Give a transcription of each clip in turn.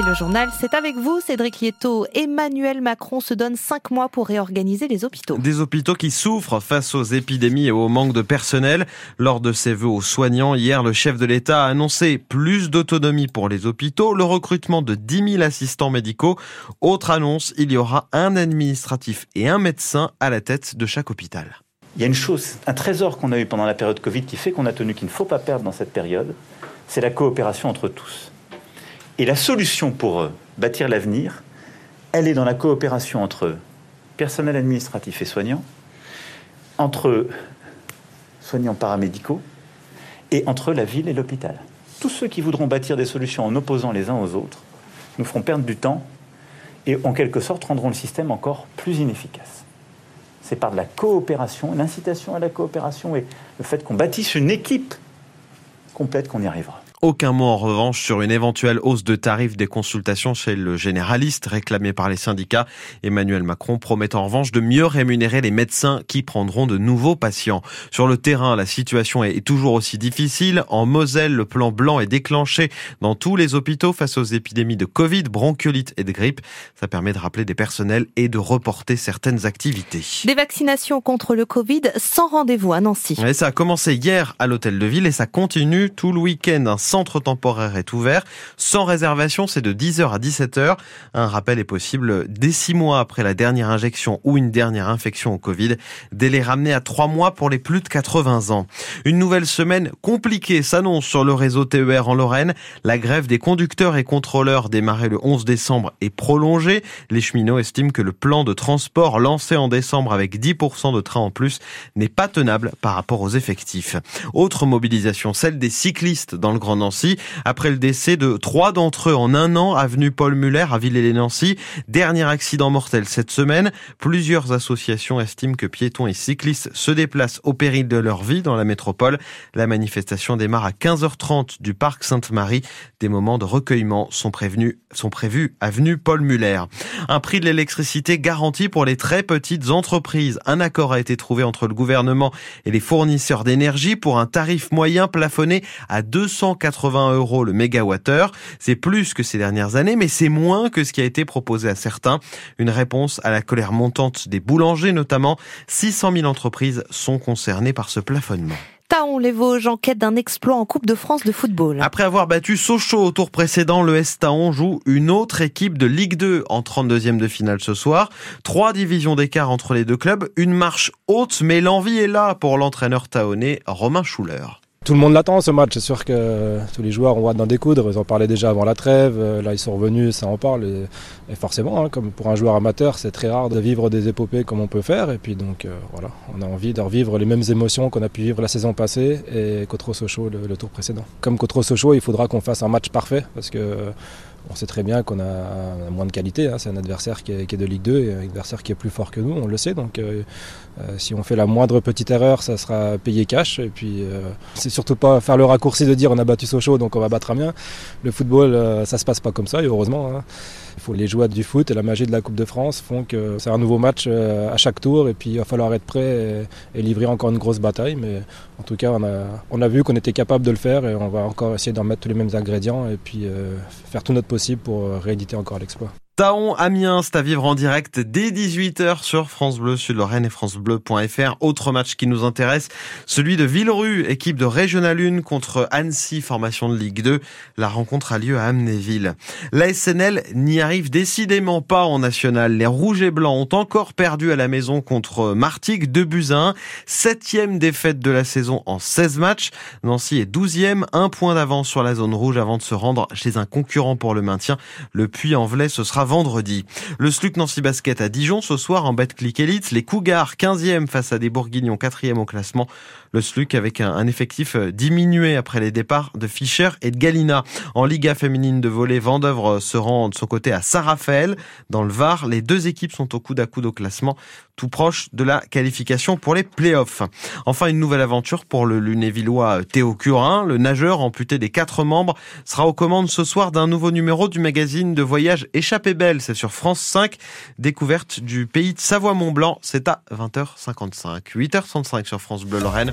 Et le journal, c'est avec vous, Cédric Lieto. Emmanuel Macron se donne cinq mois pour réorganiser les hôpitaux. Des hôpitaux qui souffrent face aux épidémies et au manque de personnel. Lors de ses vœux aux soignants, hier, le chef de l'État a annoncé plus d'autonomie pour les hôpitaux, le recrutement de 10 000 assistants médicaux. Autre annonce, il y aura un administratif et un médecin à la tête de chaque hôpital. Il y a une chose, un trésor qu'on a eu pendant la période Covid qui fait qu'on a tenu qu'il ne faut pas perdre dans cette période, c'est la coopération entre tous. Et la solution pour euh, bâtir l'avenir, elle est dans la coopération entre personnel administratif et soignants, entre soignants paramédicaux et entre la ville et l'hôpital. Tous ceux qui voudront bâtir des solutions en opposant les uns aux autres nous feront perdre du temps et en quelque sorte rendront le système encore plus inefficace. C'est par de la coopération, l'incitation à la coopération et le fait qu'on bâtisse une équipe complète qu'on y arrivera. Aucun mot en revanche sur une éventuelle hausse de tarifs des consultations chez le généraliste réclamé par les syndicats. Emmanuel Macron promet en revanche de mieux rémunérer les médecins qui prendront de nouveaux patients. Sur le terrain, la situation est toujours aussi difficile. En Moselle, le plan blanc est déclenché dans tous les hôpitaux face aux épidémies de Covid, bronchiolite et de grippe. Ça permet de rappeler des personnels et de reporter certaines activités. Des vaccinations contre le Covid sans rendez-vous à Nancy. Et ça a commencé hier à l'hôtel de ville et ça continue tout le week-end centre temporaire est ouvert. Sans réservation, c'est de 10h à 17h. Un rappel est possible dès 6 mois après la dernière injection ou une dernière infection au Covid. Délai ramené à 3 mois pour les plus de 80 ans. Une nouvelle semaine compliquée s'annonce sur le réseau TER en Lorraine. La grève des conducteurs et contrôleurs démarrée le 11 décembre est prolongée. Les cheminots estiment que le plan de transport lancé en décembre avec 10% de trains en plus n'est pas tenable par rapport aux effectifs. Autre mobilisation, celle des cyclistes dans le Grand Nancy, après le décès de trois d'entre eux en un an, avenue Paul Muller à Villers-les-Nancy. Dernier accident mortel cette semaine. Plusieurs associations estiment que piétons et cyclistes se déplacent au péril de leur vie dans la métropole. La manifestation démarre à 15h30 du parc Sainte-Marie. Des moments de recueillement sont prévenus, sont prévus avenue Paul Muller. Un prix de l'électricité garanti pour les très petites entreprises. Un accord a été trouvé entre le gouvernement et les fournisseurs d'énergie pour un tarif moyen plafonné à 240 80 euros le mégawattheure. C'est plus que ces dernières années, mais c'est moins que ce qui a été proposé à certains. Une réponse à la colère montante des boulangers notamment. 600 000 entreprises sont concernées par ce plafonnement. Taon les Vosges en quête d'un exploit en Coupe de France de football. Après avoir battu Sochaux au tour précédent, le S Taon joue une autre équipe de Ligue 2 en 32e de finale ce soir. Trois divisions d'écart entre les deux clubs, une marche haute, mais l'envie est là pour l'entraîneur taonais Romain Schuller. Tout le monde l'attend ce match, c'est sûr que tous les joueurs ont hâte d'en découdre, ils en parlaient déjà avant la trêve, euh, là ils sont revenus, ça en parle, et, forcément, hein, comme pour un joueur amateur, c'est très rare de vivre des épopées comme on peut faire, et puis donc euh, voilà, on a envie de revivre les mêmes émotions qu'on a pu vivre la saison passée et contre Sochaux le, le tour précédent. Comme contre Sochaux, il faudra qu'on fasse un match parfait, parce que on sait très bien qu'on a, moins de qualité. Hein. C'est un adversaire qui est, de Ligue 2 et un adversaire qui est plus fort que nous, on le sait. Donc euh, euh, si on fait la moindre petite erreur, ça sera payé cash. Et puis euh, c'est surtout pas faire le raccourci de dire on a battu Sochaux donc on va battre Amiens. Le football, ça se passe pas comme ça et heureusement. Hein. Il faut les joies du foot et la magie de la Coupe de France font que c'est un nouveau match à chaque tour et puis il va falloir être prêt et, livrer encore une grosse bataille. Mais en tout cas, on a, vu qu'on était capable de le faire et on va encore essayer d'en mettre tous les mêmes ingrédients et puis faire tout notre possible pour euh, rééditer encore l'exploit. Taon Amiens, c'est à vivre en direct dès 18h sur France Bleu, sur Lorraine et francebleu.fr. Autre match qui nous intéresse, celui de Villerue, équipe de Régional 1 contre Annecy, formation de Ligue 2. La rencontre a lieu à Amnéville. La SNL n'y arrive décidément pas en national. Les Rouges et Blancs ont encore perdu à la maison contre Martigues, 2 buts à 1. Septième défaite de la saison en 16 matchs. Nancy est 12e, un point d'avance sur la zone rouge avant de se rendre chez un concurrent pour le maintien. Le Puy-en-Velay, ce sera vendredi. Le SLUC Nancy Basket à Dijon ce soir en Betclic Elite. Les Cougars 15e face à des Bourguignons 4e au classement. Le SLUC avec un, effectif euh, diminué après les départs de Fischer et de Galina. En Liga féminine de volley, Vendœuvre se rend de son côté à Saint-Raphaël. Dans le Var, les deux équipes sont au coude à coude au classement, tout proche de la qualification pour les playoffs. Enfin, une nouvelle aventure pour le lunévillois Théo Curin. Le nageur amputé des quatre membres sera aux commandes ce soir d'un nouveau numéro du magazine de voyage Échappée Belle. C'est sur France 5. Découverte du pays de Savoie-Mont-Blanc. C'est à 20h55. 8h35 sur France Bleu Lorraine.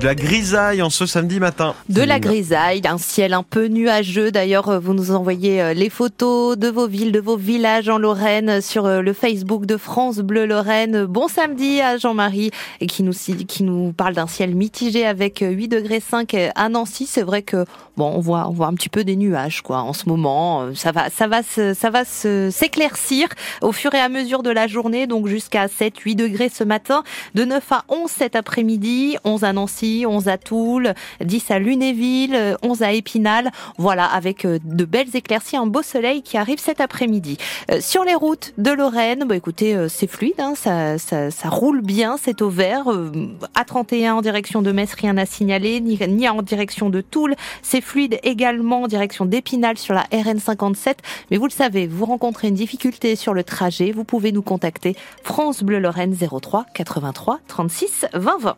De la grisaille en ce samedi matin. De la grisaille, un ciel un peu nuageux. D'ailleurs, vous nous envoyez euh, les photos de vos villes, de vos villages en Lorraine sur euh, le Facebook de France Bleu Lorraine. Bon samedi à Jean-Marie qui nous qui nous parle d'un ciel mitigé avec 8 degrés 5 à Nancy. C'est vrai que bon, on voit on voit un petit peu des nuages quoi en ce moment. Ça va ça va ça va s'éclaircir au fur et à mesure de la journée. Donc jusqu'à 7 8 degrés ce matin, de 9 à 11 cet après-midi, 11 à Nancy 11 à Toul, 10 à Lunéville, 11 à Épinal. Voilà, avec euh, de belles éclaircies, un beau soleil qui arrive cet après-midi. Euh, sur les routes de Lorraine, bah écoutez, euh, c'est fluide, hein, ça, ça, ça, roule bien, c'est au vert. À 31 en direction de Metz, rien à signaler, ni, ni en direction de Toul. C'est fluide également en direction d'Épinal sur la RN57. Mais vous le savez, vous rencontrez une difficulté sur le trajet, vous pouvez nous contacter France Bleu Lorraine 03 83 36 20 20.